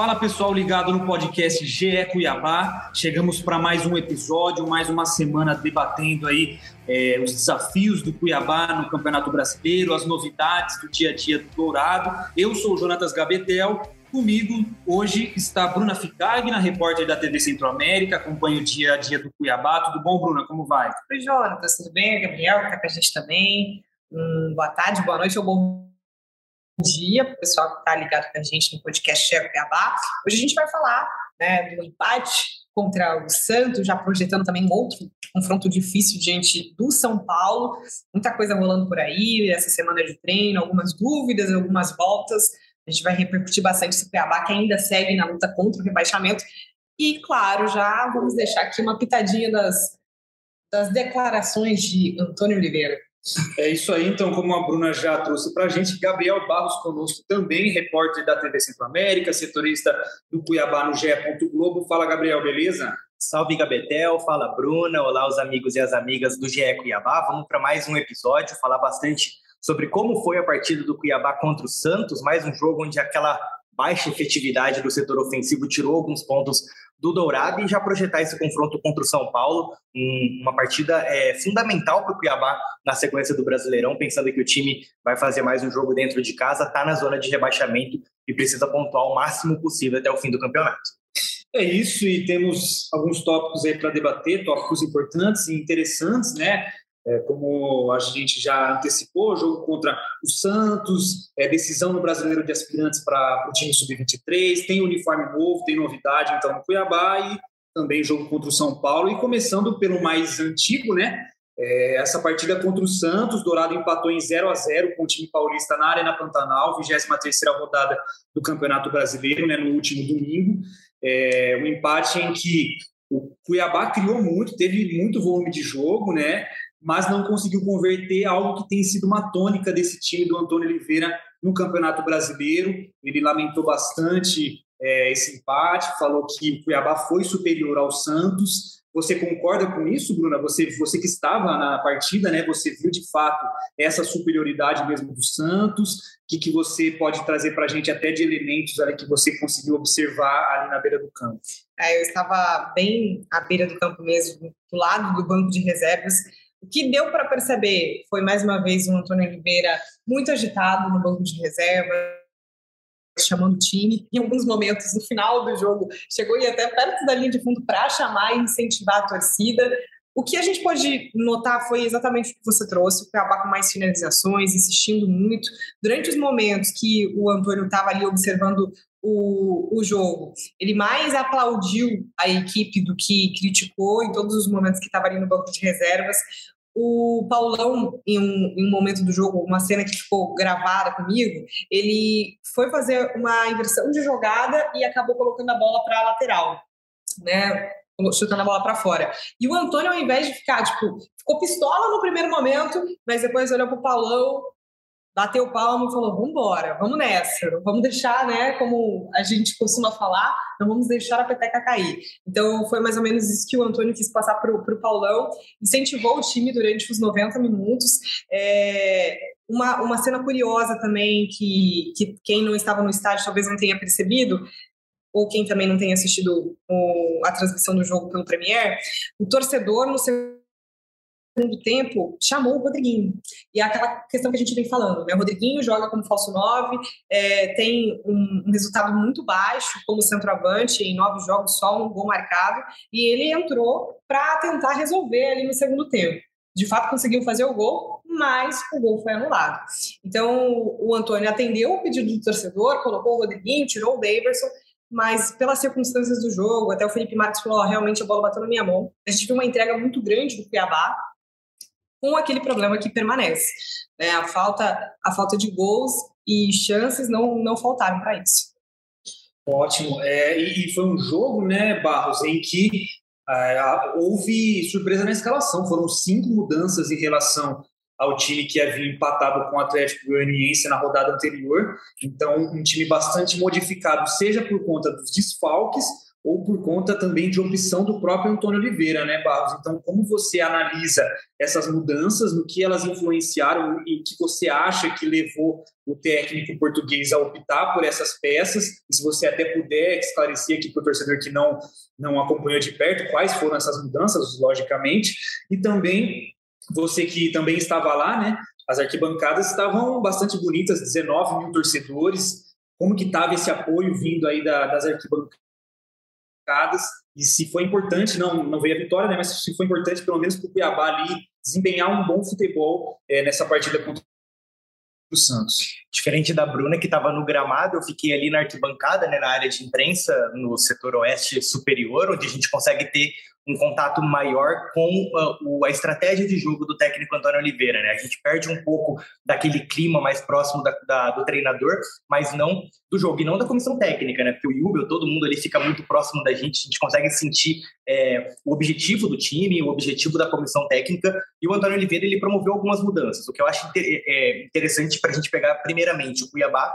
Fala pessoal ligado no podcast GE Cuiabá. Chegamos para mais um episódio, mais uma semana debatendo aí é, os desafios do Cuiabá no Campeonato Brasileiro, as novidades do dia a dia do Dourado. Eu sou o Jonatas Gabetel. Comigo hoje está Bruna Ficagna, repórter da TV Centro-América, acompanha o dia a dia do Cuiabá. Tudo bom, Bruna? Como vai? Oi, Jonatas, tudo bem? Gabriel, está com a gente também. Hum, boa tarde, boa noite ou bom dia para o pessoal que está ligado com a gente no podcast Chefe Cuiabá. Hoje a gente vai falar né, do empate contra o Santos, já projetando também outro confronto difícil diante do São Paulo. Muita coisa rolando por aí, essa semana de treino, algumas dúvidas, algumas voltas. A gente vai repercutir bastante esse Cuiabá que ainda segue na luta contra o rebaixamento. E, claro, já vamos deixar aqui uma pitadinha das, das declarações de Antônio Oliveira. É isso aí, então, como a Bruna já trouxe para a gente, Gabriel Barros conosco também, repórter da TV Centro-América, setorista do Cuiabá no GE. Globo. Fala, Gabriel, beleza? Salve, Gabetel, fala, Bruna, olá os amigos e as amigas do GE Cuiabá. Vamos para mais um episódio, falar bastante sobre como foi a partida do Cuiabá contra o Santos, mais um jogo onde aquela baixa efetividade do setor ofensivo tirou alguns pontos do Dourado e já projetar esse confronto contra o São Paulo, uma partida é, fundamental para o Cuiabá na sequência do Brasileirão, pensando que o time vai fazer mais um jogo dentro de casa, está na zona de rebaixamento e precisa pontuar o máximo possível até o fim do campeonato. É isso, e temos alguns tópicos aí para debater, tópicos importantes e interessantes, né? É, como a gente já antecipou, jogo contra o Santos, é, decisão no Brasileiro de Aspirantes para o time Sub-23, tem uniforme novo, tem novidade então no Cuiabá e também jogo contra o São Paulo. E começando pelo mais antigo, né? É, essa partida contra o Santos, Dourado empatou em 0 a 0 com o time paulista na Arena Pantanal, 23 rodada do Campeonato Brasileiro, né, no último domingo. É, um empate em que o Cuiabá criou muito, teve muito volume de jogo, né? Mas não conseguiu converter algo que tem sido uma tônica desse time do Antônio Oliveira no Campeonato Brasileiro. Ele lamentou bastante é, esse empate, falou que o Cuiabá foi superior ao Santos. Você concorda com isso, Bruna? Você, você que estava na partida, né? Você viu de fato essa superioridade mesmo do Santos? O que, que você pode trazer para a gente até de elementos ali que você conseguiu observar ali na beira do campo? É, eu estava bem à beira do campo mesmo, do lado do banco de reservas. O que deu para perceber foi, mais uma vez, o Antônio Oliveira muito agitado no banco de reserva, chamando o time. Em alguns momentos, no final do jogo, chegou e até perto da linha de fundo para chamar e incentivar a torcida. O que a gente pode notar foi exatamente o que você trouxe, Cuiabá com mais finalizações, insistindo muito. Durante os momentos que o Antônio estava ali observando o, o jogo, ele mais aplaudiu a equipe do que criticou em todos os momentos que estava ali no banco de reservas. O Paulão, em um, em um, momento do jogo, uma cena que ficou gravada comigo, ele foi fazer uma inversão de jogada e acabou colocando a bola para a lateral, né? Chutando a bola para fora. E o Antônio, ao invés de ficar, tipo, ficou pistola no primeiro momento, mas depois olhou para o Paulão, bateu palmo e falou: vamos embora, vamos nessa, vamos deixar, né, como a gente costuma falar, não vamos deixar a peteca cair. Então foi mais ou menos isso que o Antônio quis passar para o Paulão, incentivou o time durante os 90 minutos. É, uma, uma cena curiosa também, que, que quem não estava no estádio talvez não tenha percebido, ou quem também não tenha assistido o, a transmissão do jogo pelo Premier, o torcedor no seu segundo tempo, chamou o Rodriguinho. E é aquela questão que a gente vem falando, né? O Rodriguinho joga como falso 9, é, tem um, um, resultado muito baixo como centroavante, em nove jogos só um gol marcado, e ele entrou para tentar resolver ali no segundo tempo. De fato, conseguiu fazer o gol, mas o gol foi anulado. Então, o Antônio atendeu o pedido do torcedor, colocou o Rodriguinho, tirou o Daverson, mas pelas circunstâncias do jogo, até o Felipe Marques falou, oh, realmente a bola bateu na minha mão. A gente viu uma entrega muito grande do Cuiabá, com aquele problema que permanece. Né? A, falta, a falta de gols e chances não, não faltaram para isso. Ótimo. É, e, foi um jogo, né, Barros, em que é, houve surpresa na escalação. Foram cinco mudanças em relação ao time que havia empatado com o Atlético Goianiense na rodada anterior. Então, um time bastante modificado, seja por conta dos desfalques ou por conta também de opção do próprio Antônio Oliveira, né, Barros? Então, como você analisa essas mudanças, no que elas influenciaram e que você acha que levou o técnico português a optar por essas peças? E se você até puder esclarecer aqui para o torcedor que não, não acompanhou de perto, quais foram essas mudanças, logicamente, e também você que também estava lá, né? As arquibancadas estavam bastante bonitas, 19 mil torcedores. Como que estava esse apoio vindo aí da, das arquibancadas? E se foi importante, não, não veio a vitória, né, mas se foi importante pelo menos para o Cuiabá ali desempenhar um bom futebol é, nessa partida contra o Santos. Diferente da Bruna, que estava no gramado, eu fiquei ali na arquibancada, né, na área de imprensa, no setor oeste superior, onde a gente consegue ter um contato maior com uh, a estratégia de jogo do técnico Antônio Oliveira. Né? A gente perde um pouco daquele clima mais próximo da, da, do treinador, mas não do jogo e não da comissão técnica, né? Porque o Jubel, todo mundo ali fica muito próximo da gente, a gente consegue sentir é, o objetivo do time, o objetivo da comissão técnica. E o Antônio Oliveira ele promoveu algumas mudanças. O que eu acho inter é, interessante para a gente pegar primeiramente o Cuiabá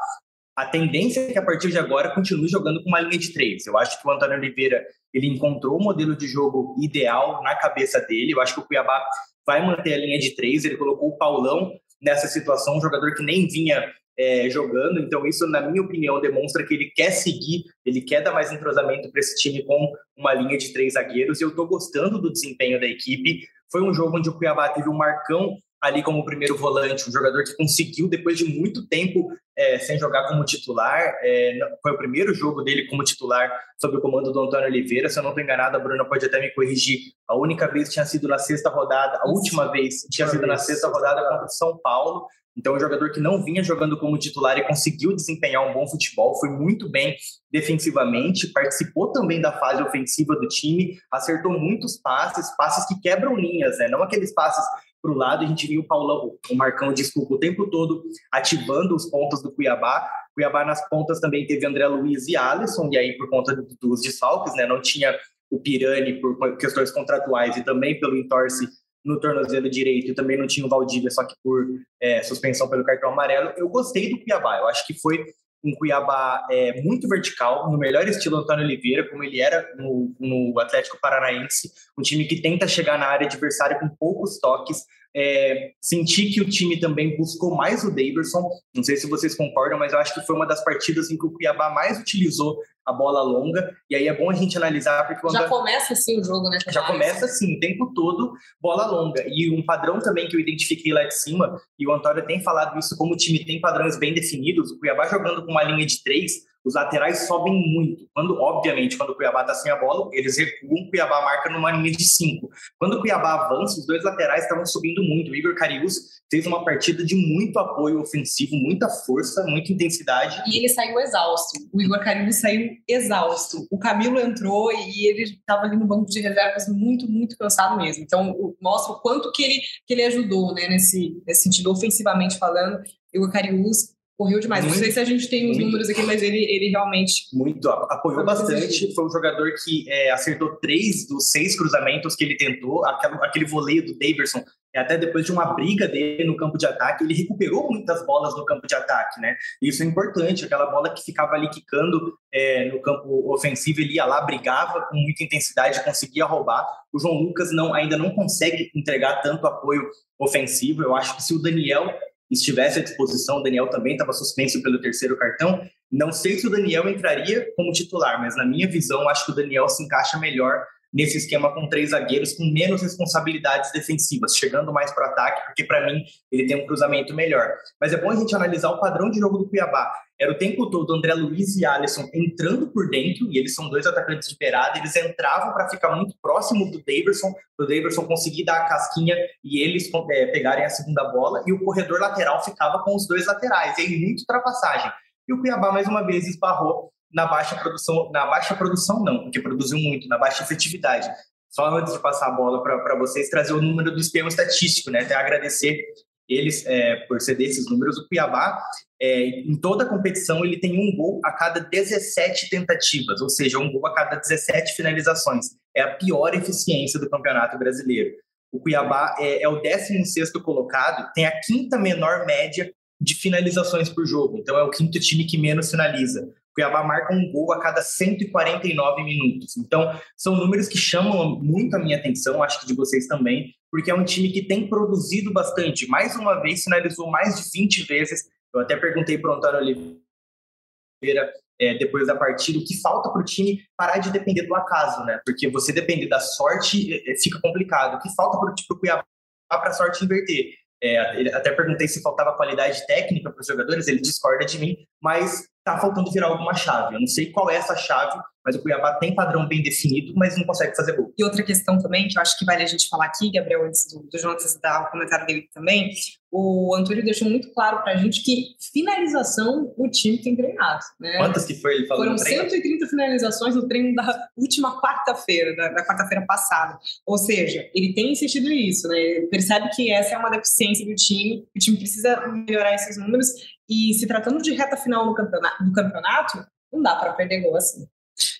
a tendência é que a partir de agora continue jogando com uma linha de três. Eu acho que o Antônio Oliveira ele encontrou o modelo de jogo ideal na cabeça dele. Eu acho que o Cuiabá vai manter a linha de três. Ele colocou o Paulão nessa situação, um jogador que nem vinha é, jogando. Então, isso, na minha opinião, demonstra que ele quer seguir, ele quer dar mais entrosamento para esse time com uma linha de três zagueiros. E eu estou gostando do desempenho da equipe. Foi um jogo onde o Cuiabá teve um Marcão ali como primeiro volante, um jogador que conseguiu, depois de muito tempo é, sem jogar como titular, é, foi o primeiro jogo dele como titular sob o comando do Antônio Oliveira. Se eu não estou enganado, a Bruna pode até me corrigir. A única vez tinha sido na sexta rodada, a última vez tinha sido na sexta rodada contra o São Paulo. Então, um jogador que não vinha jogando como titular e conseguiu desempenhar um bom futebol, foi muito bem defensivamente, participou também da fase ofensiva do time, acertou muitos passes, passes que quebram linhas, né? Não aqueles passes para o lado, a gente viu o Paulão, o Marcão, desculpa, o tempo todo ativando os pontos do Cuiabá. Cuiabá nas pontas também teve André Luiz e Alisson, e aí por conta dos desfalques, né? Não tinha o Pirani por questões contratuais e também pelo entorce no tornozelo direito e também não tinha o Valdívia, só que por é, suspensão pelo cartão amarelo. Eu gostei do Cuiabá, eu acho que foi um Cuiabá é, muito vertical, no melhor estilo Antônio Oliveira, como ele era no, no, Atlético Paranaense, um time que tenta chegar na área adversária com poucos toques. É, senti que o time também buscou mais o Davidson, não sei se vocês concordam, mas eu acho que foi uma das partidas em que o Cuiabá mais utilizou a bola longa, e aí é bom a gente analisar porque... Já começa assim o jogo, né? Já começa assim, o tempo todo, bola longa. E um padrão também que eu identifiquei lá de cima, e o Antônio tem falado isso, como o time tem padrões bem definidos, o Cuiabá jogando com uma linha de três, os laterais sobem muito. Quando, obviamente, quando o Cuiabá está sem a bola, eles recuam, o Cuiabá marca numa linha de cinco. Quando o Cuiabá avança, os dois laterais estavam subindo muito. O Igor Carius fez uma partida de muito apoio ofensivo, muita força, muita intensidade. E ele saiu exausto. O Igor Carius saiu exausto. O Camilo entrou e ele estava ali no banco de reservas muito, muito cansado mesmo. Então, mostra o quanto que ele, que ele ajudou, né, nesse, nesse sentido, ofensivamente falando. Igor Carius correu demais. Muito, não sei se a gente tem os muito, números aqui, mas ele, ele realmente. Muito, apoiou bastante. Foi um jogador que é, acertou três dos seis cruzamentos que ele tentou. Aquele, aquele voleio do Daverson, até depois de uma briga dele no campo de ataque, ele recuperou muitas bolas no campo de ataque, né? Isso é importante. Aquela bola que ficava ali quicando é, no campo ofensivo, ele ia lá, brigava com muita intensidade, conseguia roubar. O João Lucas não, ainda não consegue entregar tanto apoio ofensivo. Eu acho que se o Daniel estivesse à disposição. O Daniel também estava suspenso pelo terceiro cartão. Não sei se o Daniel entraria como titular, mas na minha visão, acho que o Daniel se encaixa melhor nesse esquema com três zagueiros com menos responsabilidades defensivas, chegando mais para o ataque, porque para mim ele tem um cruzamento melhor. Mas é bom a gente analisar o padrão de jogo do Cuiabá. Era o tempo todo André Luiz e Alisson entrando por dentro, e eles são dois atacantes de beirada, eles entravam para ficar muito próximo do Daverson, para o Daverson conseguir dar a casquinha e eles é, pegarem a segunda bola, e o corredor lateral ficava com os dois laterais, e aí muito ultrapassagem. E o Cuiabá, mais uma vez, esbarrou na baixa produção, na baixa produção não, porque produziu muito, na baixa efetividade. Só antes de passar a bola para vocês, trazer o número do esquema estatístico, né? Até agradecer eles é, por ceder esses números. O Cuiabá, é, em toda a competição, ele tem um gol a cada 17 tentativas, ou seja, um gol a cada 17 finalizações. É a pior eficiência do Campeonato Brasileiro. o Cuiabá é, é o 16 colocado, tem a quinta menor média de finalizações por jogo. Então é o quinto time que menos finaliza. Cuiabá marca um gol a cada 149 minutos. Então são números que chamam muito a minha atenção, acho que de vocês também, porque é um time que tem produzido bastante. Mais uma vez finalizou mais de 20 vezes. Eu até perguntei para o Antônio Oliveira é, depois da partida, o que falta para o time parar de depender do acaso, né? Porque você depender da sorte é, é fica complicado. O que falta para o Cuiabá para a sorte inverter? É, até perguntei se faltava qualidade técnica para os jogadores, ele discorda de mim, mas está faltando virar alguma chave. Eu não sei qual é essa chave, mas o Cuiabá tem padrão bem definido, mas não consegue fazer gol. E outra questão também, que eu acho que vale a gente falar aqui, Gabriel, antes do, do Jonas dar o comentário dele também, o Antônio deixou muito claro para a gente que finalização o time tem treinado. Né? Quantas que foi? Ele falou Foram 130 finalizações no treino da última quarta-feira, da, da quarta-feira passada. Ou seja, ele tem insistido nisso, né? Ele percebe que essa é uma deficiência do time, o time precisa melhorar esses números, e se tratando de reta final do campeonato, do campeonato não dá para perder gol assim.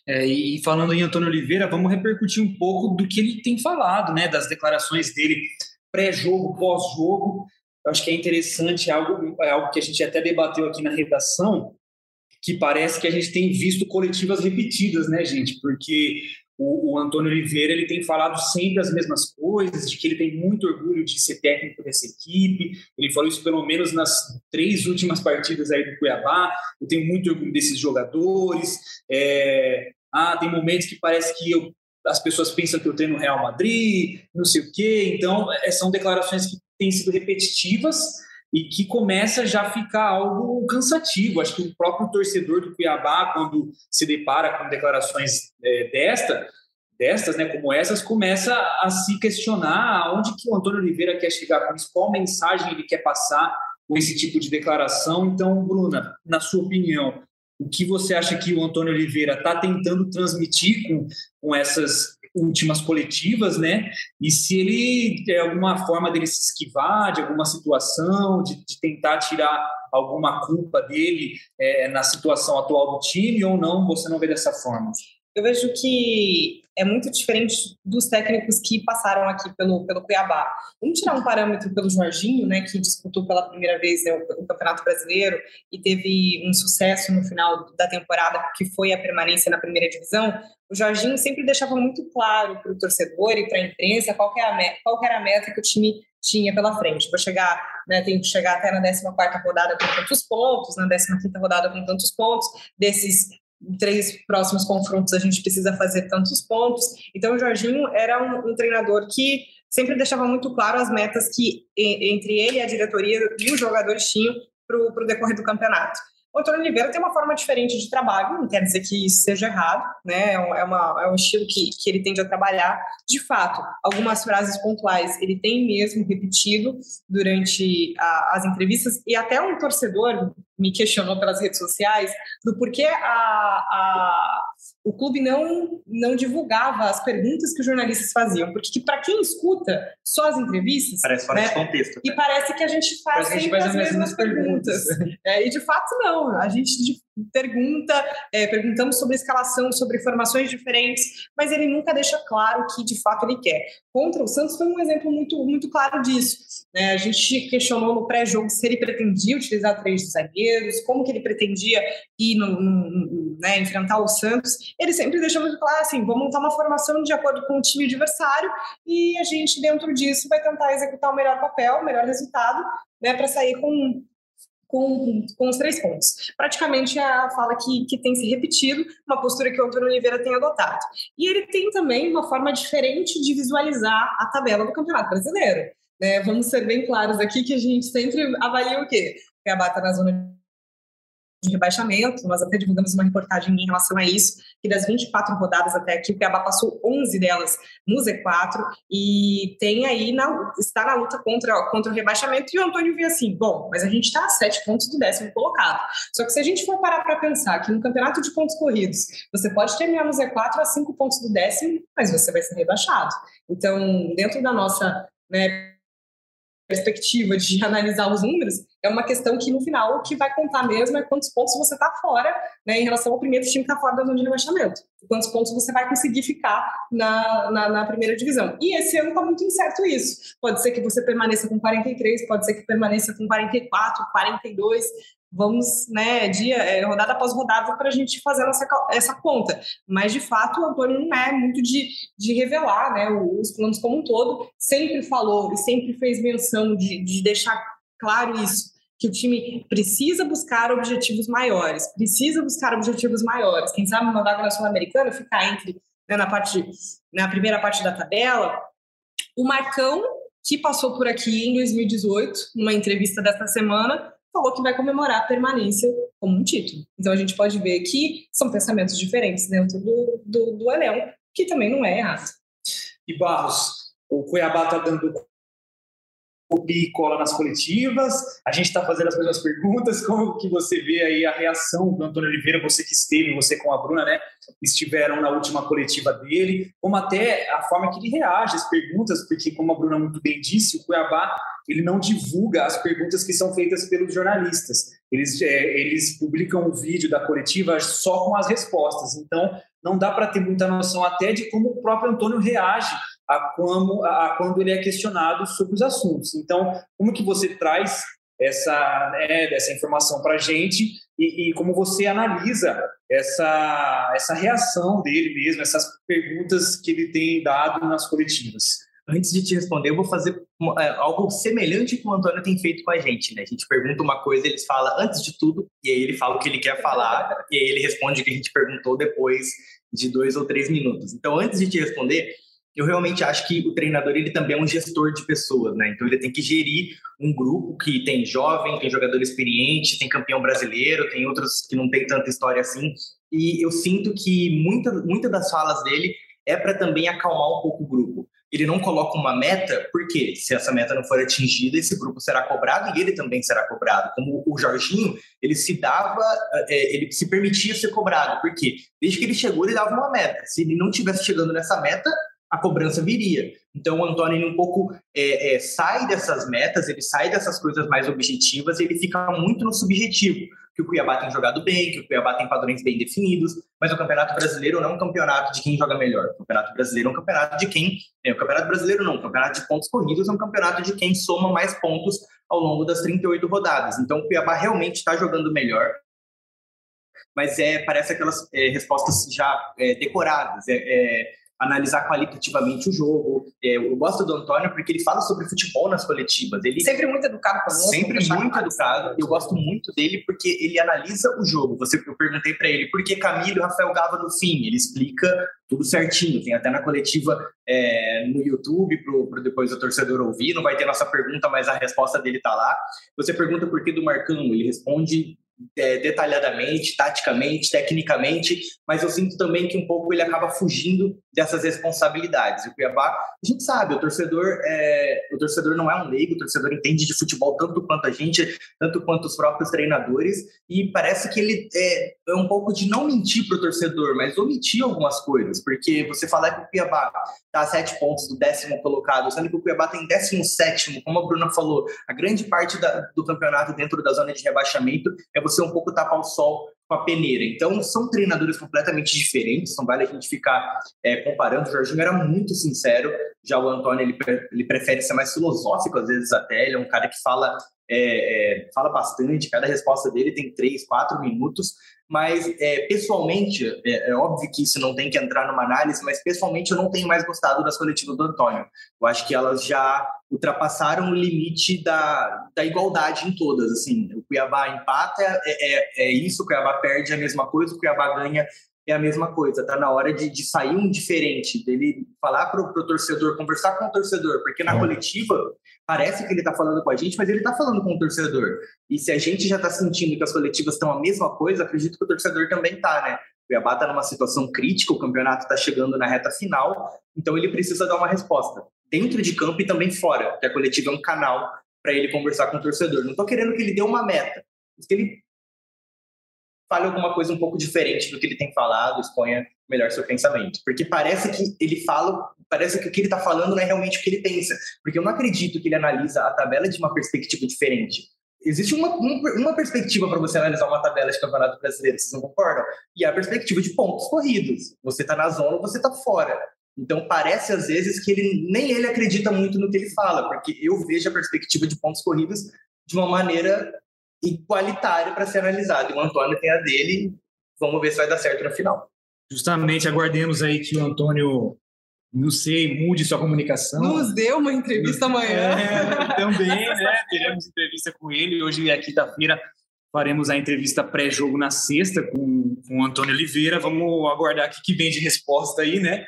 É, e falando em Antônio Oliveira, vamos repercutir um pouco do que ele tem falado, né, das declarações dele pré-jogo, pós-jogo. Eu acho que é interessante, é algo, é algo que a gente até debateu aqui na redação, que parece que a gente tem visto coletivas repetidas, né, gente? Porque o, o, Antônio Oliveira ele tem falado sempre as mesmas coisas, de que ele tem muito orgulho de ser técnico dessa equipe. Ele falou isso pelo menos nas três últimas partidas aí do Cuiabá. Eu tenho muito orgulho desses jogadores. É, ah, tem momentos que parece que eu, as pessoas pensam que eu treino Real Madrid, não sei o quê. Então, é, são declarações que têm sido repetitivas e que começa já a ficar algo cansativo. Acho que o próprio torcedor do Cuiabá, quando se depara com declarações é, desta, destas, né, como essas, começa a se questionar aonde que o Antônio Oliveira quer chegar com isso, qual mensagem ele quer passar com esse tipo de declaração. Então, Bruna, na sua opinião, o que você acha que o Antônio Oliveira está tentando transmitir com, com essas últimas coletivas, né? E se ele tem alguma forma dele se esquivar de alguma situação, de, de tentar tirar alguma culpa dele é, na situação atual do time ou não, você não vê dessa forma? Eu vejo que é muito diferente dos técnicos que passaram aqui pelo, pelo Cuiabá. Vamos tirar um parâmetro pelo Jorginho, né, que disputou pela primeira vez né, o, o, Campeonato Brasileiro e teve um sucesso no final da temporada, que foi a permanência na primeira divisão. O Jorginho sempre deixava muito claro para o torcedor e para a imprensa qual, é a meta, qual era a meta que o time tinha pela frente. Vou chegar, né, tenho que chegar até na 14 rodada com tantos pontos, na 15 rodada com tantos pontos, desses três próximos confrontos a gente precisa fazer tantos pontos. Então, o Jorginho era um, um treinador que sempre deixava muito claro as metas que entre ele, a diretoria e os jogadores tinham para o decorrer do campeonato. O Antônio Oliveira tem uma forma diferente de trabalho, não quer dizer que isso seja errado, né? É, é, uma, é um estilo que, que ele tende a trabalhar. De fato, algumas frases pontuais ele tem mesmo repetido durante a, as entrevistas, e até um torcedor me questionou pelas redes sociais do porquê a, a o clube não, não divulgava as perguntas que os jornalistas faziam, porque para quem escuta só as entrevistas. Parece fora né, de contexto. E parece que a gente faz, a gente faz as mesmas, mesmas perguntas. perguntas. É, e de fato, não. A gente pergunta, é, perguntamos sobre escalação, sobre formações diferentes, mas ele nunca deixa claro que de fato ele quer. Contra o Santos foi um exemplo muito, muito claro disso. Né? A gente questionou no pré-jogo se ele pretendia utilizar três zagueiros, como que ele pretendia ir no, no, né, enfrentar o Santos. Ele sempre deixou muito claro assim: vamos montar uma formação de acordo com o time adversário e a gente, dentro disso, vai tentar executar o melhor papel, o melhor resultado, né, para sair com com, com os três pontos. Praticamente é a fala que, que tem se repetido, uma postura que o Antônio Oliveira tem adotado. E ele tem também uma forma diferente de visualizar a tabela do Campeonato Brasileiro. Né? Vamos ser bem claros aqui que a gente sempre avalia o quê? Que a bata na zona de rebaixamento, nós até divulgamos uma reportagem em relação a isso, que das 24 rodadas até aqui, o Cuiabá passou 11 delas no Z4 e tem aí, na, está na luta contra, contra o rebaixamento, e o Antônio viu assim, bom, mas a gente está a 7 pontos do décimo colocado. Só que se a gente for parar para pensar que no campeonato de pontos corridos, você pode terminar no Z4 a 5 pontos do décimo, mas você vai ser rebaixado. Então, dentro da nossa né, perspectiva de analisar os números, é uma questão que no final o que vai contar mesmo é quantos pontos você está fora, né, em relação ao primeiro time que está fora da zona de rebaixamento. Quantos pontos você vai conseguir ficar na, na, na primeira divisão. E esse ano está muito incerto isso. Pode ser que você permaneça com 43, pode ser que permaneça com 44, 42 vamos, né, dia, é, rodada após rodada, para a gente fazer essa, essa conta. Mas, de fato, o Antônio não é muito de, de revelar né, os planos como um todo, sempre falou e sempre fez menção de, de deixar claro isso, que o time precisa buscar objetivos maiores, precisa buscar objetivos maiores. Quem sabe uma vaga na Sul-Americana ficar entre, né, na, parte, na primeira parte da tabela. O Marcão, que passou por aqui em 2018, numa entrevista desta semana, falou que vai comemorar a permanência como um título. Então a gente pode ver que são pensamentos diferentes dentro do, do, do que também não é errado. E Barros, o Cuiabá está dando copia e cola nas coletivas. A gente está fazendo as mesmas perguntas. Como que você vê aí a reação do Antônio Oliveira, você que esteve, você com a Bruna, né? Estiveram na última coletiva dele, como até a forma que ele reage às perguntas, porque como a Bruna muito bem disse, o Cuiabá ele não divulga as perguntas que são feitas pelos jornalistas. Eles, é, eles publicam o vídeo da coletiva só com as respostas. Então, não dá para ter muita noção até de como o próprio Antônio reage a, como, a, quando ele é questionado sobre os assuntos. Então, como que você traz essa, né, essa informação para a gente e, e, como você analisa essa, essa reação dele mesmo, essas perguntas que ele tem dado nas coletivas? Antes de te responder, eu vou fazer é, algo semelhante com o Antônio tem feito com a gente, né? A gente pergunta uma coisa, ele fala antes de tudo, e aí ele fala o que ele quer falar, e aí ele responde o que a gente perguntou depois de dois ou três minutos. Então, antes de te responder, eu realmente acho que o treinador ele também é um gestor de pessoas, né? Então ele tem que gerir um grupo que tem jovem, tem jogador experiente, tem campeão brasileiro, tem outros que não tem tanta história assim. E eu sinto que muita, muita das falas dele é para também acalmar um pouco o grupo. Ele não coloca uma meta, porque se essa meta não for atingida, esse grupo será cobrado e ele também será cobrado. Como o Jorginho, ele se dava, é, ele se permitia ser cobrado, porque desde que ele chegou, ele dava uma meta. Se ele não tivesse chegando nessa meta, a cobrança viria. Então o Antônio um pouco é, é, sai dessas metas, ele sai dessas coisas mais objetivas, ele fica muito no subjetivo, que o Cuiabá tem jogado bem, que o Cuiabá tem padrões bem definidos, mas o Campeonato Brasileiro não é um campeonato de quem joga melhor. O Campeonato Brasileiro é um campeonato de quem. É, o Campeonato Brasileiro não, o Campeonato de pontos corridos é um campeonato de quem soma mais pontos ao longo das 38 rodadas. Então o Cuiabá realmente está jogando melhor, mas é parece aquelas é, respostas já é, decoradas. É, é analisar qualitativamente o jogo. É, eu gosto do Antônio porque ele fala sobre futebol nas coletivas. Ele sempre muito educado conosco. Sempre muito educado. Eu gosto muito dele porque ele analisa o jogo. Você, eu perguntei para ele por que Camilo e Rafael Gava no fim. Ele explica tudo certinho. Tem até na coletiva é, no YouTube para depois o torcedor ouvir. Não vai ter nossa pergunta, mas a resposta dele está lá. Você pergunta por que do Marcão. Ele responde é, detalhadamente, taticamente, tecnicamente, mas eu sinto também que um pouco ele acaba fugindo dessas responsabilidades. O Cuiabá, a gente sabe, o torcedor, é, o torcedor não é um leigo, o torcedor entende de futebol tanto quanto a gente, tanto quanto os próprios treinadores, e parece que ele é, é um pouco de não mentir para o torcedor, mas omitir algumas coisas, porque você falar que o Cuiabá está a sete pontos do décimo colocado, sendo que o Cuiabá tem décimo sétimo, como a Bruna falou, a grande parte da, do campeonato dentro da zona de rebaixamento é você um pouco tapar o sol com a peneira. Então, são treinadores completamente diferentes, não vale a gente ficar é, comparando. O Jorginho era muito sincero, já o Antônio ele, ele prefere ser mais filosófico, às vezes até. Ele é um cara que fala, é, é, fala bastante, cada resposta dele tem três, quatro minutos, mas é, pessoalmente, é, é, óbvio que isso não tem que entrar numa análise, mas pessoalmente eu não tenho mais gostado das coletivas do Antônio. Eu acho que elas já ultrapassaram o limite da, da igualdade em todas. Assim, o Cuiabá empata, é, é, é isso, o Cuiabá perde a mesma coisa, o Cuiabá ganha é a mesma coisa. Está na hora de, de, sair um diferente, dele falar para o torcedor, conversar com o torcedor, porque na coletiva parece que ele está falando com a gente, mas ele está falando com o torcedor. E se a gente já está sentindo que as coletivas estão a mesma coisa, acredito que o torcedor também está, né? O Cuiabá está numa situação crítica, o campeonato está chegando na reta final, então ele precisa dar uma resposta dentro de campo e também fora, que a coletiva é um canal para ele conversar com o torcedor. Não estou querendo que ele dê uma meta, mas que ele fale alguma coisa um pouco diferente do que ele tem falado, exponha melhor seu pensamento. Porque parece que ele fala, parece que o que ele está falando não é realmente o que ele pensa. Porque eu não acredito que ele analisa a tabela de uma perspectiva diferente. Existe uma, uma perspectiva para você analisar uma tabela de campeonato brasileiro, vocês não concordam? E é a perspectiva de pontos corridos. Você está na zona ou você está fora. Então parece às vezes que ele nem ele acredita muito no que ele fala, porque eu vejo a perspectiva de pontos corridos de uma maneira igualitária para ser analisada. E o Antônio tem a dele, vamos ver se vai dar certo no final. Justamente aguardemos aí que o Antônio, não sei, mude sua comunicação. Nos deu uma entrevista amanhã. É, também, né? Teremos entrevista com ele. Hoje é quinta-feira, faremos a entrevista pré-jogo na sexta com, com o Antônio Oliveira. Vamos aguardar o que vem de resposta aí, né?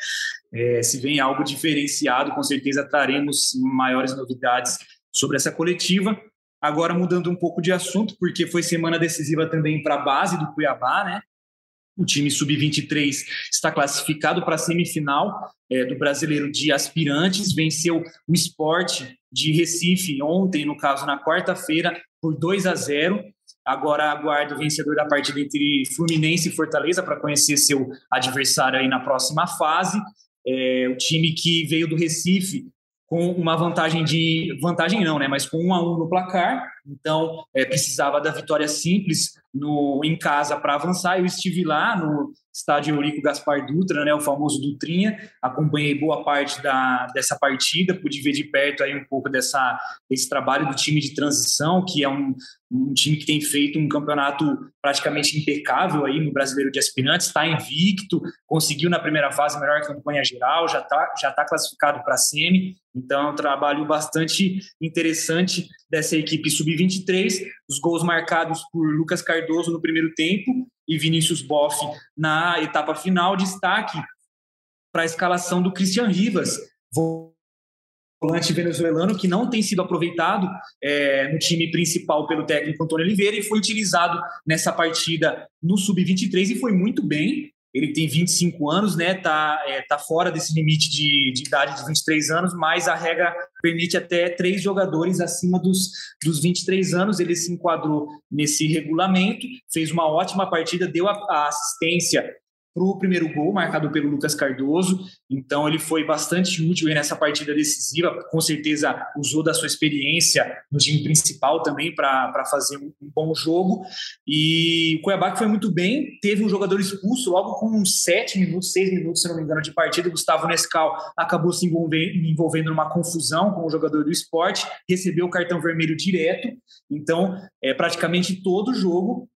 É, se vem algo diferenciado, com certeza traremos maiores novidades sobre essa coletiva. Agora mudando um pouco de assunto, porque foi semana decisiva também para a base do Cuiabá, né? O time sub-23 está classificado para a semifinal é, do Brasileiro de Aspirantes, venceu o esporte de Recife ontem, no caso na quarta-feira, por 2 a 0. Agora aguardo o vencedor da partida entre Fluminense e Fortaleza para conhecer seu adversário aí na próxima fase. É, o time que veio do Recife com uma vantagem de vantagem não, né? Mas com um a um no placar, então é, precisava da vitória simples no em casa para avançar. Eu estive lá no estádio Eurico Gaspar Dutra, né? O famoso Dutrinha. Acompanhei boa parte da dessa partida, pude ver de perto aí um pouco dessa desse trabalho do time de transição, que é um, um time que tem feito um campeonato praticamente impecável aí no Brasileiro de Aspirantes, está invicto, conseguiu na primeira fase a melhor campanha geral, já está já tá classificado para a semi, então é um trabalho bastante interessante dessa equipe sub-23, os gols marcados por Lucas Cardoso no primeiro tempo e Vinícius Boff na etapa final, destaque para a escalação do Christian Rivas, volante venezuelano que não tem sido aproveitado é, no time principal pelo técnico Antônio Oliveira e foi utilizado nessa partida no sub-23 e foi muito bem. Ele tem 25 anos, né? Tá, é, tá fora desse limite de, de idade de 23 anos, mas a regra permite até três jogadores acima dos, dos 23 anos. Ele se enquadrou nesse regulamento, fez uma ótima partida, deu a, a assistência para o primeiro gol, marcado pelo Lucas Cardoso. Então, ele foi bastante útil nessa partida decisiva. Com certeza, usou da sua experiência no time principal também para fazer um, bom jogo. E o Cuiabá que foi muito bem. Teve um jogador expulso logo com uns sete minutos, seis minutos, se não me engano, de partida. O Gustavo Nescal acabou se envolvendo, envolvendo numa confusão com o jogador do esporte, recebeu o cartão vermelho direto. Então, é, praticamente todo jogo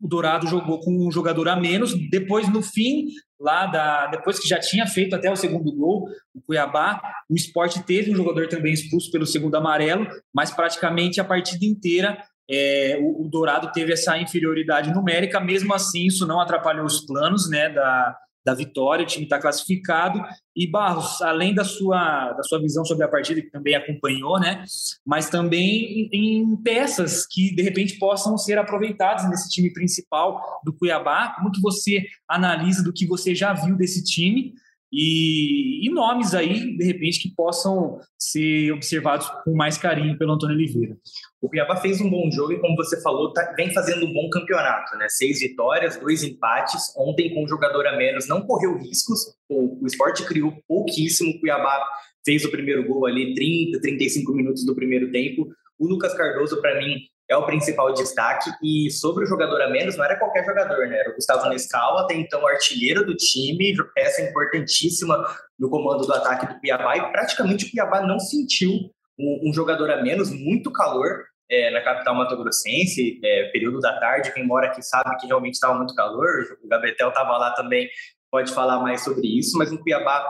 o Dourado jogou com um jogador a menos. Depois, no fim, lá da, depois que já tinha feito até o segundo gol, o Cuiabá, o esporte teve um jogador também expulso pelo segundo amarelo, mas praticamente a partida inteira é, o, o, Dourado teve essa inferioridade numérica. Mesmo assim, isso não atrapalhou os planos né, da, da vitória, o time está classificado. E Barros, além da sua, da sua visão sobre a partida, que também acompanhou, né? Mas também em, peças que de repente possam ser aproveitadas nesse time principal do Cuiabá. Como que você analisa do que você já viu desse time? E, e, nomes aí, de repente, que possam ser observados com mais carinho pelo Antônio Oliveira. O Cuiabá fez um bom jogo e, como você falou, tá, vem fazendo um bom campeonato, né? Seis vitórias, dois empates. Ontem, com um jogador a menos, não correu riscos. O, o esporte criou pouquíssimo. O Cuiabá fez o primeiro gol ali, 30, 35 minutos do primeiro tempo. O Lucas Cardoso, para mim, é o principal destaque. E sobre o jogador a menos, não era qualquer jogador, né? Era o Gustavo Nescau, até então artilheiro do time, peça importantíssima no comando do ataque do Cuiabá. E praticamente o Cuiabá não sentiu um, um jogador a menos, muito calor é, na capital mato-grossense, é, período da tarde. Quem mora aqui sabe que realmente estava muito calor. O Gabetel estava lá também, pode falar mais sobre isso. Mas um Cuiabá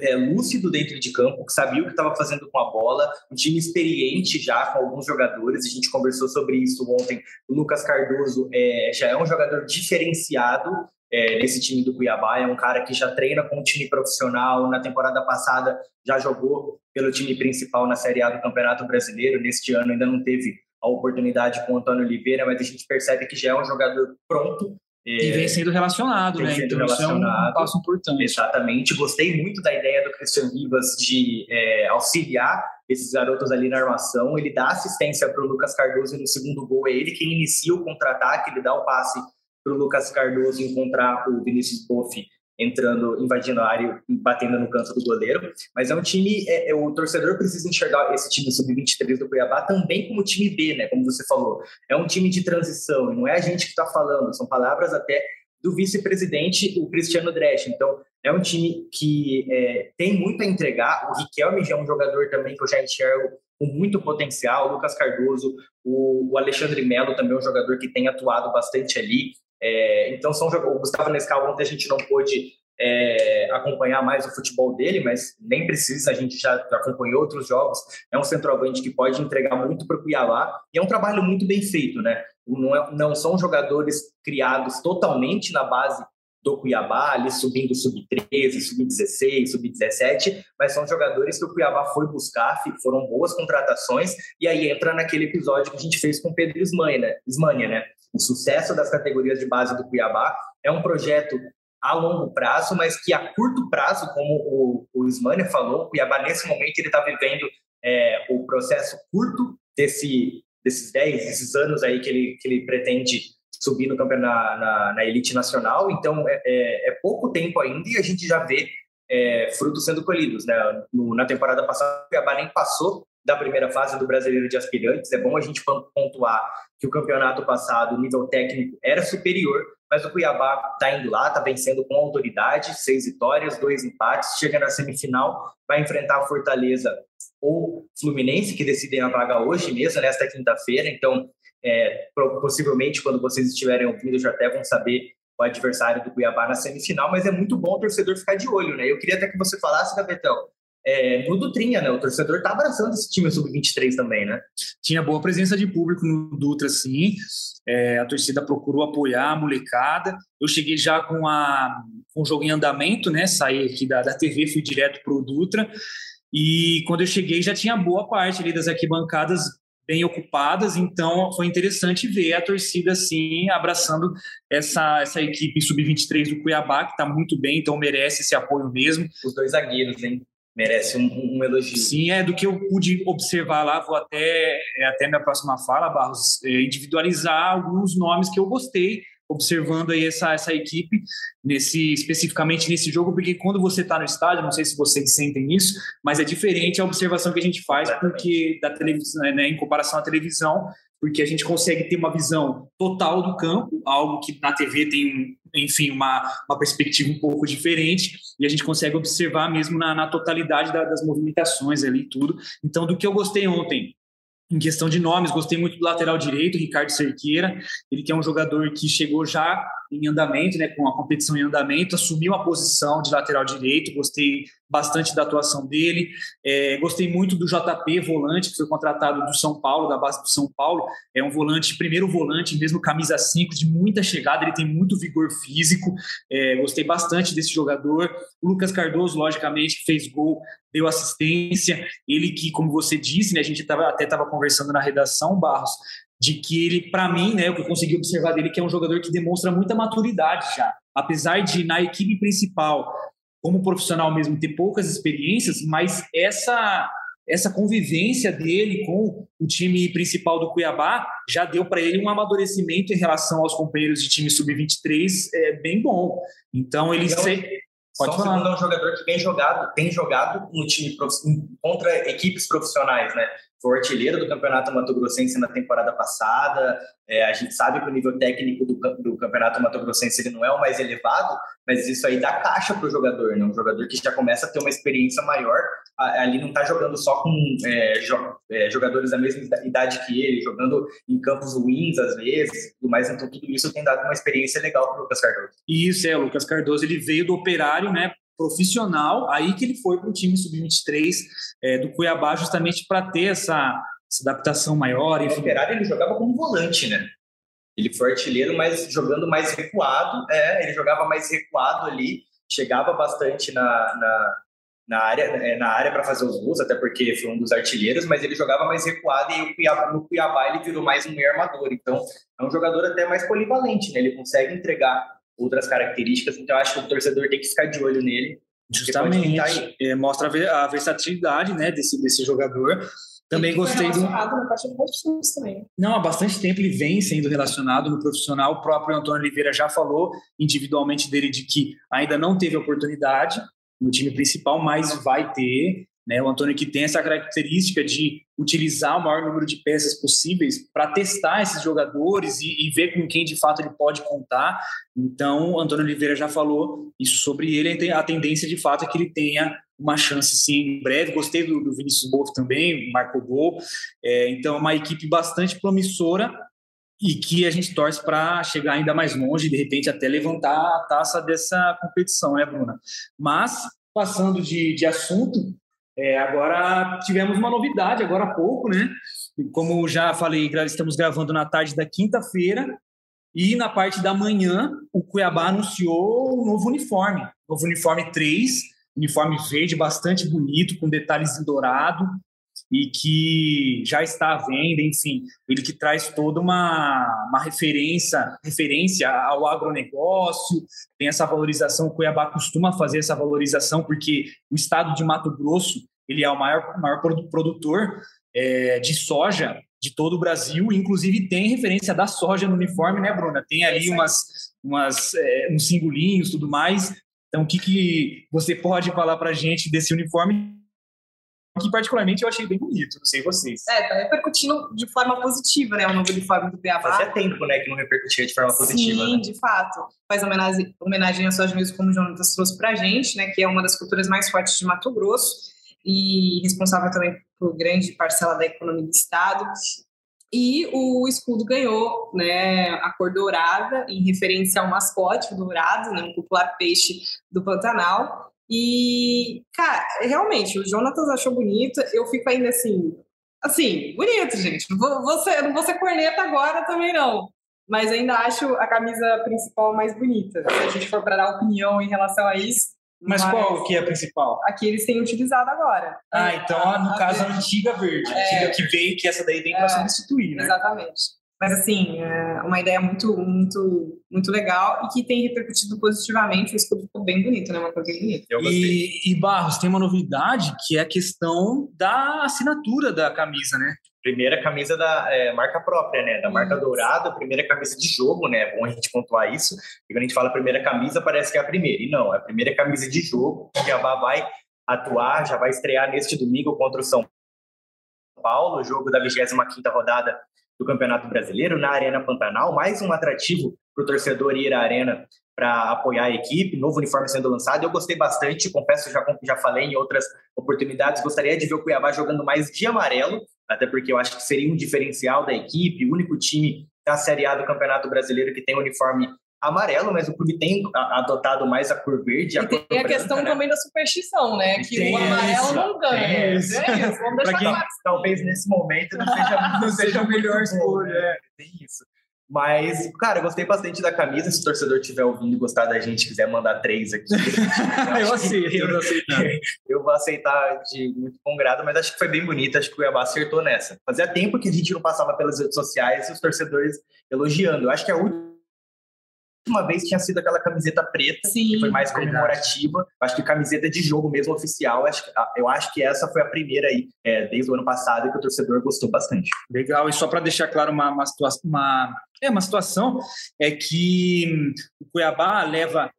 é, lúcido dentro de campo, que sabia o que estava fazendo com a bola, um time experiente já com alguns jogadores. A gente conversou sobre isso ontem. O Lucas Cardoso é, já é um jogador diferenciado é, nesse time do Cuiabá. É um cara que já treina com o time profissional. Na temporada passada já jogou pelo time principal na Série A do Campeonato Brasileiro. Neste ano ainda não teve a oportunidade com o Antônio Oliveira, mas a gente percebe que já é um jogador pronto. É, e vem sendo relacionado, vem né? Sendo então relacionado. é um passo importante. Exatamente. Gostei muito da ideia do Cristian Rivas de é, auxiliar esses garotos ali na armação. Ele dá assistência para o Lucas Cardoso no segundo gol. É ele quem inicia o contra-ataque, ele dá o passe para o Lucas Cardoso encontrar o Vinícius Boff entrando, invadindo a área e batendo no canto do goleiro. Mas é um time, é, é, o torcedor precisa enxergar esse time sub-23 do Cuiabá também como time B, né? Como você falou. É um time de transição, não é a gente que está falando, são palavras até do vice-presidente, o Cristiano Dresch. Então, é um time que é, tem muito a entregar. O Riquelme já é um jogador também que eu já enxergo com muito potencial. O Lucas Cardoso, o, o Alexandre Melo também é um jogador que tem atuado bastante ali. É, então, são o Gustavo Nescau, ontem a gente não pôde é, acompanhar mais o futebol dele, mas nem precisa, a gente já acompanhou outros jogos. É um centroavante que pode entregar muito para o Cuiabá e é um trabalho muito bem feito, né? Não, é, não são jogadores criados totalmente na base do Cuiabá, ali subindo sub-13, sub-16, sub-17, mas são jogadores que o Cuiabá foi buscar, foram boas contratações, e aí entra naquele episódio que a gente fez com o Pedro Ismania, né? Ismania, né? O sucesso das categorias de base do Cuiabá é um projeto a longo prazo, mas que a curto prazo, como o, o Ismania falou, o Cuiabá nesse momento ele está vivendo é, o processo curto desse, desses 10, esses anos aí que ele, que ele pretende subir no campeonato na, na, elite nacional, então é, é, é, pouco tempo ainda e a gente já vê é, frutos sendo colhidos, né? No, na temporada passada o Cuiabá nem passou da primeira fase do Brasileiro de Aspirantes. É bom a gente pontuar que o campeonato passado, o nível técnico era superior, mas o Cuiabá está indo lá, está vencendo com autoridade, seis vitórias, dois empates, chega na semifinal, vai enfrentar a Fortaleza ou Fluminense, que decidem a vaga hoje mesmo, nesta quinta-feira. Então, é, possivelmente, quando vocês estiverem ouvindo, já até vão saber o adversário do Cuiabá na semifinal, mas é muito bom o torcedor ficar de olho, né? Eu queria até que você falasse, Gabetão, é, no Dutrinha, né? O torcedor tá abraçando esse time sub-23 também, né? Tinha boa presença de público no Dutra, sim. É, a torcida procurou apoiar a molecada. Eu cheguei já com, a, com o jogo em andamento, né? Saí aqui da, da TV, fui direto para o Dutra. E quando eu cheguei, já tinha boa parte ali das arquibancadas bem ocupadas, então foi interessante ver a torcida assim abraçando essa, essa equipe sub-23 do Cuiabá, que está muito bem, então merece esse apoio mesmo. Os dois zagueiros, hein? Merece um, um, elogio. Sim, é do que eu pude observar lá, vou até é, até minha próxima fala, Barros, é, individualizar alguns nomes que eu gostei observando aí essa, essa equipe nesse especificamente nesse jogo, porque quando você está no estádio, não sei se vocês sentem isso, mas é diferente a observação que a gente faz porque da televisão, né, em comparação à televisão, porque a gente consegue ter uma visão total do campo, algo que na TV tem, enfim, uma, uma perspectiva um pouco diferente, e a gente consegue observar mesmo na, na totalidade da, das movimentações ali tudo. Então, do que eu gostei ontem, em questão de nomes, gostei muito do lateral direito, Ricardo Cerqueira, ele que é um jogador que chegou já em andamento, né, com a competição em andamento, assumiu a posição de lateral direito, gostei bastante da atuação dele, é, gostei muito do JP, volante, que foi contratado do São Paulo, da base do São Paulo, é um volante, primeiro volante, mesmo camisa 5, de muita chegada, ele tem muito vigor físico, é, gostei bastante desse jogador, o Lucas Cardoso, logicamente, fez gol, deu assistência, ele que, como você disse, né, a gente tava, até estava conversando na redação, Barros, de que ele, para mim, né, o que eu consegui observar dele, que é um jogador que demonstra muita maturidade já. Apesar de, na equipe principal, como profissional mesmo, ter poucas experiências, mas essa essa convivência dele com o time principal do Cuiabá já deu para ele um amadurecimento em relação aos companheiros de time sub-23 é, bem bom. Então ele então, se... Pode Só falar. é um jogador que vem jogado, tem jogado no time contra equipes profissionais, né? Foi artilheiro do Campeonato Mato Grossense na temporada passada. É, a gente sabe que o nível técnico do, do Campeonato Mato Grossense ele não é o mais elevado, mas isso aí dá caixa para o jogador, né? Um jogador que já começa a ter uma experiência maior, ali não está jogando só com é, jo, é, jogadores da mesma idade que ele, jogando em campos ruins às vezes, tudo mais. Então tudo isso tem dado uma experiência legal para o Lucas Cardoso. Isso é, o Lucas Cardoso ele veio do Operário, né? Profissional, aí que ele foi para o time sub-23 é, do Cuiabá, justamente para ter essa, essa, adaptação maior. Enfim. O Operário ele jogava como volante, né? Ele foi artilheiro, mas jogando mais recuado, é, ele jogava mais recuado ali, chegava bastante na, na, na área, é, na área para fazer os gols, até porque foi um dos artilheiros, mas ele jogava mais recuado e Cuiabá, no Cuiabá ele virou mais um meio armador. Então, é um jogador até mais polivalente, né? Ele consegue entregar outras características, então acho que o torcedor tem que ficar de olho nele. Justamente, é, mostra a versatilidade né, desse, desse jogador. Também gostei do. Também. Não, há bastante tempo ele vem sendo relacionado no profissional. O próprio Antônio Oliveira já falou individualmente dele de que ainda não teve oportunidade no time principal, mas vai ter. Né? O Antônio que tem essa característica de utilizar o maior número de peças possíveis para testar esses jogadores e, e, ver com quem de fato ele pode contar. Então, o Antônio Oliveira já falou isso sobre ele. A tendência de fato é que ele tenha uma chance sim em breve. Gostei do, do Vinícius Wolff também, marcou gol. É, então, é uma equipe bastante promissora e que a gente torce para chegar ainda mais longe, de repente até levantar a taça dessa competição, né, Bruna? Mas, passando de, de assunto, é, agora tivemos uma novidade, agora há pouco, né? Como já falei, estamos gravando na tarde da quinta-feira, e na parte da manhã, o Cuiabá anunciou um novo uniforme, novo uniforme 3, uniforme verde bastante bonito, com detalhes em dourado, e que já está à venda, enfim, ele que traz toda uma, uma referência, referência ao agronegócio, tem essa valorização, o Cuiabá costuma fazer essa valorização, porque o estado de Mato Grosso, ele é o maior, maior produtor é, de soja de todo o Brasil, inclusive tem referência da soja no uniforme, né, Bruna? Tem ali umas, umas, é, uns simbolinhos tudo mais, então, o que, que você pode falar para a gente desse uniforme que particularmente eu achei bem bonito, não sei vocês. É, tá repercutindo de forma positiva, né, o novo uniforme do Cuiabá. Fazia tempo, né, que não repercutia de forma positiva. Sim, né? de fato. Faz homenagem, homenagem à soja mesmo, como o Jonatas trouxe pra gente, né, que é uma das culturas mais fortes de Mato Grosso e responsável também por grande parcela da economia do estado. E o escudo ganhou né, a cor dourada, em referência ao mascote, dourado, né, um popular peixe do Pantanal. E, cara, realmente, o Jonatas achou bonito, eu fico ainda assim, assim, bonito, gente. Ser, não vou ser corneta agora também, não. Mas ainda acho a camisa principal mais bonita. Se a gente for para dar opinião em relação a isso, mas, Mas, qual que é a principal? A que eles têm utilizado agora. Ah, então, no a caso, verde. a antiga verde. A é. antiga que veio, que essa daí vem para é, substituir, né? Exatamente. Mas, assim, é uma ideia muito, muito, muito legal e que tem repercutido positivamente. O escudo ficou bem bonito, né? Uma coisa bem bonita. E, e, Barros, tem uma novidade que é a questão da assinatura da camisa, né? Primeira camisa da é, marca própria, né? Da marca Dourado, primeira camisa de jogo, né? É bom a gente pontuar isso. E quando a gente fala primeira camisa, parece que é a primeira. E não, é a primeira camisa de jogo. O Cuiabá vai atuar, já vai estrear neste domingo contra o São Paulo, jogo da 25ª rodada do Campeonato Brasileiro, na Arena Pantanal. Mais um atrativo para o torcedor ir à Arena para apoiar a equipe, novo uniforme sendo lançado. Eu gostei bastante, confesso, já, já falei em outras oportunidades, gostaria de ver o Cuiabá jogando mais de amarelo, até porque eu acho que seria um diferencial da equipe, o único time da Série A do Campeonato Brasileiro que tem uniforme amarelo, mas o clube tem adotado mais a cor verde. A e tem a questão branca, né? também né? da superstição, né? Que tem o amarelo isso, não ganha. É isso. É isso. Vamos deixar quem, Talvez nesse momento não seja, não seja a melhor escolha. É, tem isso. Mas, cara, eu gostei bastante da camisa. Se o torcedor estiver ouvindo e gostar da gente, quiser mandar três aqui. eu, eu aceito, eu, eu vou aceitar de muito bom grado, mas acho que foi bem bonito. Acho que o Cuiabá acertou nessa. Fazia tempo que a gente não passava pelas redes sociais e os torcedores elogiando. Eu acho que a última vez tinha sido aquela camiseta preta, Sim, que foi mais comemorativa. Acho que camiseta de jogo mesmo oficial. Acho, eu acho que essa foi a primeira aí, é, desde o ano passado, que o torcedor gostou bastante. Legal, e só para deixar claro uma, uma, situação, uma, é, uma situação, é que o Cuiabá leva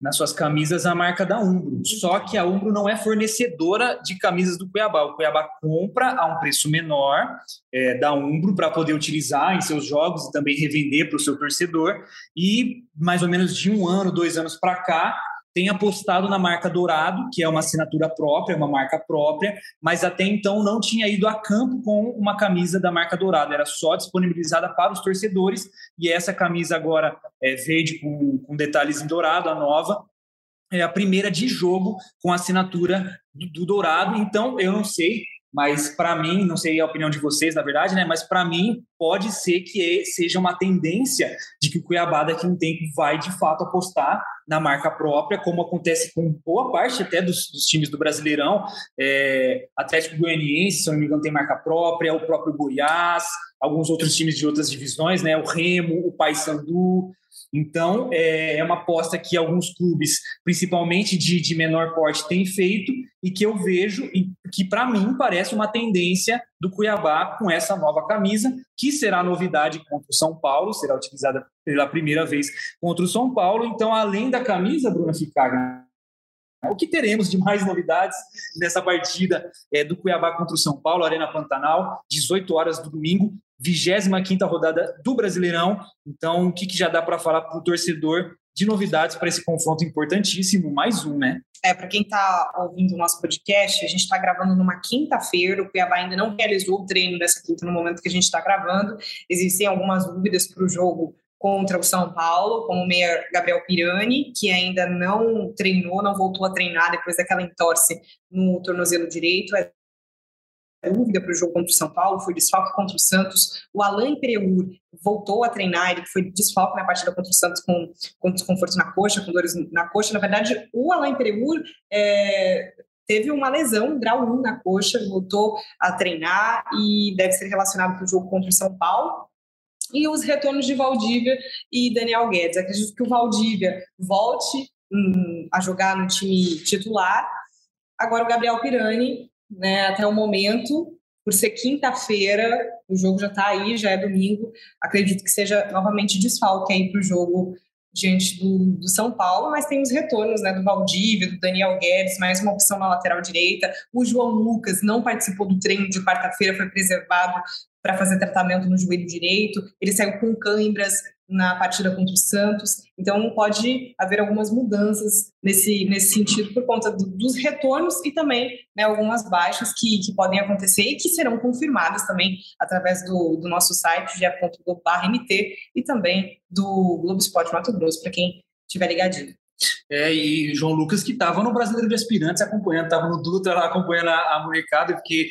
nas suas camisas a marca da Umbro. Só que a Umbro não é fornecedora de camisas do Cuiabá. O Cuiabá compra a um preço menor é, da Umbro para poder utilizar em seus jogos e também revender para o seu torcedor. E mais ou menos de um ano, dois anos para cá, tem apostado na marca Dourado, que é uma assinatura própria, uma marca própria, mas até então não tinha ido a campo com uma camisa da marca Dourado, era só disponibilizada para os torcedores, e essa camisa agora é verde com, com detalhes em dourado, a nova, é a primeira de jogo com assinatura do, do Dourado, então eu não sei mas para mim, não sei a opinião de vocês, na verdade, né? Mas para mim pode ser que seja uma tendência de que o Cuiabá daqui a um tempo vai de fato apostar na marca própria, como acontece com boa parte até dos, dos times do Brasileirão. É, Atlético Goianiense, se não me engano, tem marca própria, o próprio Goiás, alguns outros times de outras divisões, né? O Remo, o Paysandu. Então, é, é uma aposta que alguns clubes, principalmente de, de menor porte, têm feito e que eu vejo e que, para mim, parece uma tendência do Cuiabá com essa nova camisa, que será novidade contra o São Paulo, será utilizada pela primeira vez contra o São Paulo. Então, além da camisa, Bruna Ficaga, o que teremos de mais novidades nessa partida é, do Cuiabá contra o São Paulo, Arena Pantanal, 18 horas do domingo, 25 rodada do Brasileirão. Então, o que, que já dá para falar para o torcedor de novidades para esse confronto importantíssimo? Mais um, né? É, para quem está ouvindo o nosso podcast, a gente está gravando numa quinta-feira, o Cuiabá ainda não realizou o treino dessa quinta no momento que a gente está gravando. Existem algumas dúvidas para o jogo contra o São Paulo, como o meia Gabriel Pirani, que ainda não treinou, não voltou a treinar depois daquela entorse no tornozelo direito. É dúvida para o jogo contra o São Paulo, foi desfalque contra o Santos. O Alain Pereur voltou a treinar, ele foi desfalque na partida contra o Santos com, com desconforto na coxa, com dores na coxa. Na verdade, o Alain Pereur é, teve uma lesão, grau 1 na coxa, voltou a treinar e deve ser relacionado para o jogo contra o São Paulo e os retornos de Valdívia e Daniel Guedes. Acredito que o Valdívia volte hum, a jogar no time titular. Agora o Gabriel Pirani, né, até o momento, por ser quinta-feira, o jogo já está aí, já é domingo. Acredito que seja novamente desfalque aí para o jogo diante do, do, São Paulo, mas tem os retornos né, do Valdívia, do Daniel Guedes, mais uma opção na lateral direita. O João Lucas não participou do treino de quarta-feira, foi preservado para fazer tratamento no joelho direito. Ele saiu com câimbras na partida contra o Santos. Então, pode haver algumas mudanças nesse, nesse sentido por conta do, dos retornos e também né, algumas baixas que, que podem acontecer e que serão confirmadas também através do, do nosso site, ge.globo.mt e também do Globo Esporte Mato Grosso, para quem estiver ligadinho. É, e João Lucas, que estava no Brasileiro de Aspirantes acompanhando, estava no Dutra lá acompanhando a, a molecada, porque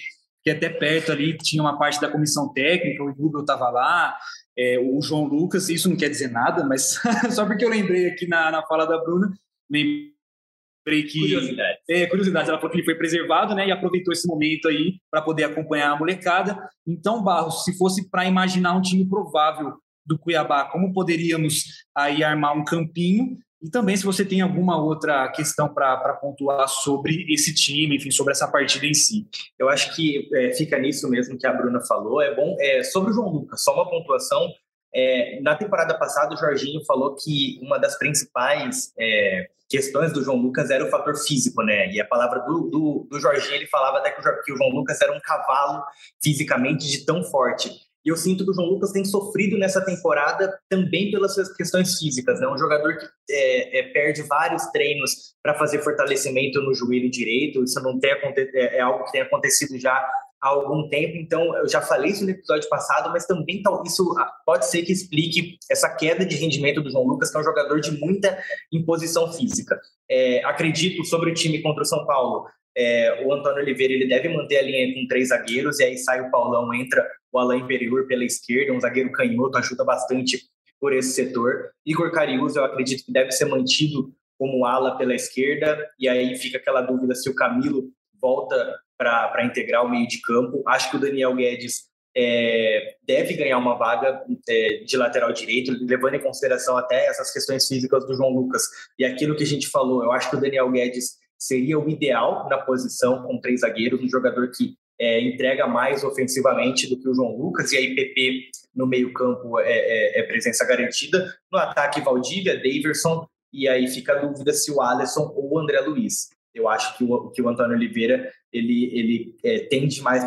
que até perto ali tinha uma parte da comissão técnica, o Rubio estava lá, é, o João Lucas, isso não quer dizer nada, mas só porque eu lembrei aqui na, na fala da Bruna, lembrei que. Curiosidade. É, curiosidade, ela falou que ele foi preservado, né, e aproveitou esse momento aí para poder acompanhar a molecada. Então, Barros, se fosse para imaginar um time provável do Cuiabá, como poderíamos aí armar um campinho? E também se você tem alguma outra questão para pontuar sobre esse time, enfim, sobre essa partida em si. Eu acho que é, fica nisso mesmo que a Bruna falou. É bom. É, sobre o João Lucas, só uma pontuação. É, na temporada passada, o Jorginho falou que uma das principais é, questões do João Lucas era o fator físico, né? E a palavra do, do, do Jorginho, ele falava até que o, que o João Lucas era um cavalo fisicamente de tão forte. E eu sinto que o João Lucas tem sofrido nessa temporada também pelas suas questões físicas. É né? um jogador que é, é, perde vários treinos para fazer fortalecimento no joelho direito. Isso não tem é, é algo que tem acontecido já há algum tempo. Então, eu já falei isso no episódio passado, mas também isso pode ser que explique essa queda de rendimento do João Lucas, que é um jogador de muita imposição física. É, acredito sobre o time contra o São Paulo. É, o Antônio Oliveira ele deve manter a linha com três zagueiros, e aí sai o Paulão, entra o Alain Imperiur pela esquerda, um zagueiro canhoto, ajuda bastante por esse setor. Igor Carius, eu acredito que deve ser mantido como ala pela esquerda, e aí fica aquela dúvida se o Camilo volta para integrar o meio de campo. Acho que o Daniel Guedes é, deve ganhar uma vaga é, de lateral direito, levando em consideração até essas questões físicas do João Lucas e aquilo que a gente falou. Eu acho que o Daniel Guedes seria o ideal na posição com três zagueiros, um jogador que é, entrega mais ofensivamente do que o João Lucas, e aí PP no meio-campo é, é, é, presença garantida. No ataque, Valdívia, Daverson, e aí fica a dúvida se o Alisson ou o André Luiz. Eu acho que o, que o Antônio Oliveira ele, ele é, tende mais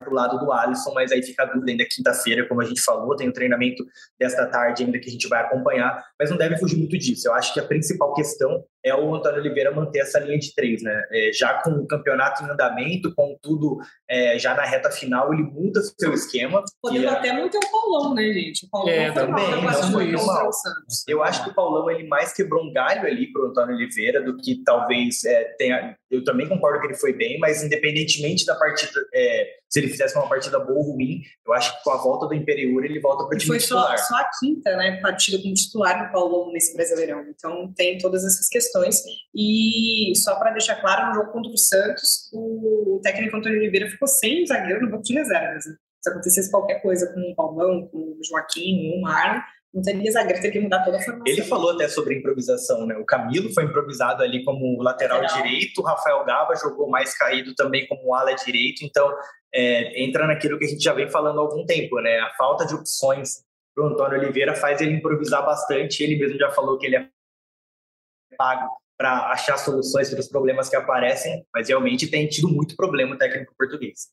para o lado do Alisson, mas aí fica a dúvida ainda quinta-feira, como a gente falou, tem o treinamento desta tarde ainda que a gente vai acompanhar, mas não deve fugir muito disso. Eu acho que a principal questão é o Antônio Oliveira manter essa linha de três, né? É, já com o campeonato em andamento, com tudo é, já na reta final, ele muda seu esquema. Podendo é... até manter o Paulão, né, gente? O Paulão é, também, não foi mal. Eu acho que o Paulão ele mais quebrou um galho ali para o Antônio Oliveira do que talvez é, tenha. Eu também concordo que ele foi bem, mas independentemente da partida, é, se ele fizesse uma partida boa ou ruim, eu acho que com a volta do Imperiur ele volta para o time foi titular. Foi só, só, a quinta, né, partida como titular do Paulão nesse Brasileirão. Então tem todas essas questões. E só para deixar claro, no jogo contra o Santos, o técnico Antônio Oliveira ficou sem zagueiro no banco de reservas. Né? Se acontecesse qualquer coisa com o Paulão, com o Joaquim, com o Marlon, não teria zagueiro, teria que mudar toda a formação. Ele falou até sobre improvisação, né? O Camilo foi improvisado ali como lateral, lateral. direito, o Rafael Gava jogou mais caído também como ala direito, então é, entra naquilo que a gente já vem falando há algum tempo, né? A falta de opções para o Antônio Oliveira faz ele improvisar bastante, ele mesmo já falou que ele é pago para achar soluções para os problemas que aparecem, mas realmente tem tido muito problema o técnico português.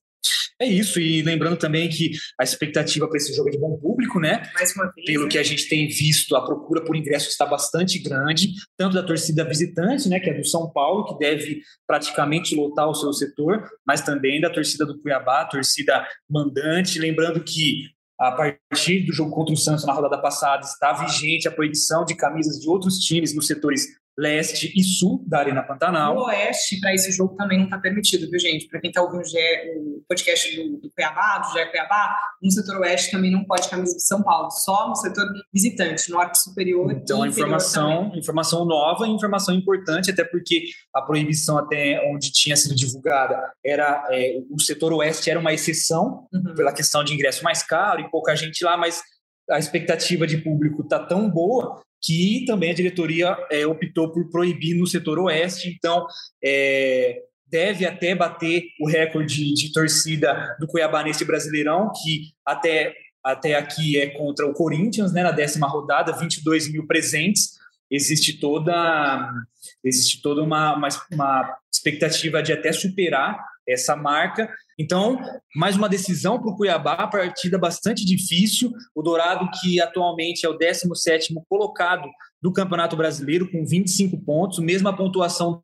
É isso, e lembrando também que a expectativa para esse jogo é de bom público, né? Mais uma vez. Pelo né? que a gente tem visto, a procura por ingressos está bastante grande, tanto da torcida visitante, né, que é do São Paulo, que deve praticamente lotar o seu setor, mas também da torcida do Cuiabá, torcida mandante. Lembrando que a partir do jogo contra o Santos na rodada passada está vigente a proibição de camisas de outros times nos setores leste e sul da Arena Pantanal. O oeste, para esse jogo, também não está permitido, viu, gente? Para quem está ouvindo o, podcast do, do Cuiabá, do Gé Cuiabá, no setor oeste também não pode camisa de São Paulo, só no setor visitante, norte superior. Então, informação, informação nova, informação importante, até porque a proibição até onde tinha sido divulgada era é, o setor oeste era uma exceção uhum. pela questão de ingresso mais caro e pouca gente lá, mas a expectativa de público está tão boa que também a diretoria é, optou por proibir no setor oeste, então é, deve até bater o recorde de torcida do Cuiabá nesse Brasileirão, que até, até aqui é contra o Corinthians, né, na décima rodada, 22 mil presentes, existe toda, existe toda uma, uma, uma expectativa de até superar essa marca. Então, mais uma decisão para o Cuiabá, partida bastante difícil. O Dourado, que atualmente é o 17 colocado do Campeonato Brasileiro, com 25 pontos, mesma pontuação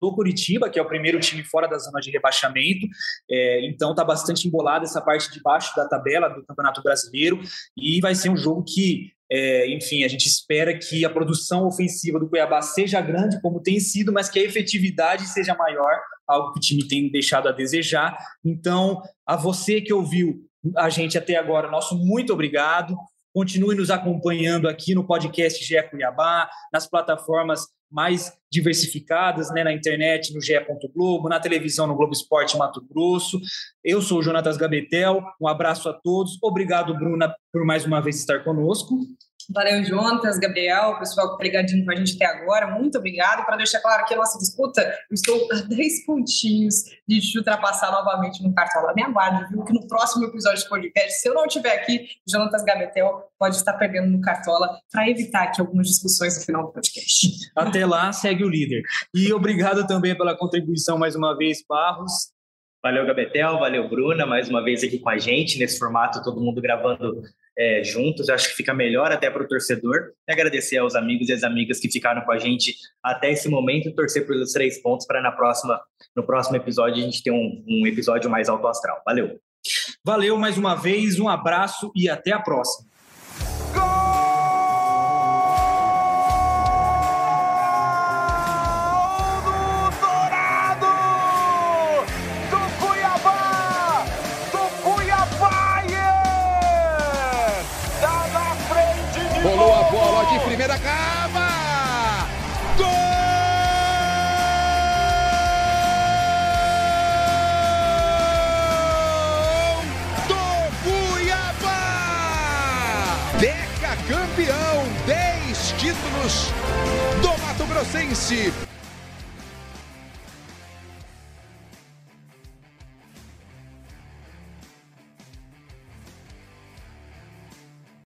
do Curitiba, que é o primeiro time fora da zona de rebaixamento. É, então está bastante embolada essa parte de baixo da tabela do Campeonato Brasileiro e vai ser um jogo que, é, enfim, a gente espera que a produção ofensiva do Cuiabá seja grande, como tem sido, mas que a efetividade seja maior algo que o time tem deixado a desejar. Então, a você que ouviu a gente até agora, nosso muito obrigado. Continue nos acompanhando aqui no podcast GE Cuiabá, nas plataformas mais diversificadas, né, na internet, no GE. Globo, na televisão, no Globo Esporte Mato Grosso. Eu sou o Jonatas Gabetel, um abraço a todos. Obrigado, Bruna, por mais uma vez estar conosco. Valeu, Jonas, Gabriel, pessoal que está ligadinho com a gente até agora, muito obrigado. Para deixar claro que a nossa disputa, eu estou a 10 pontinhos de te ultrapassar novamente no Cartola. Me aguarde, viu? Que no próximo episódio do podcast, se eu não estiver aqui, Jonatas Gabetel pode estar perdendo no Cartola para evitar aqui algumas discussões no final do podcast. Até lá, segue o líder. E obrigado também pela contribuição mais uma vez, Barros. Valeu, Gabetel, valeu, Bruna, mais uma vez aqui com a gente, nesse formato, todo mundo gravando é, juntos, acho que fica melhor até para o torcedor. E agradecer aos amigos e às amigas que ficaram com a gente até esse momento torcer pelos três pontos para na próxima, no próximo episódio a gente ter um, um episódio mais alto astral. Valeu! Valeu mais uma vez, um abraço e até a próxima. Grossense.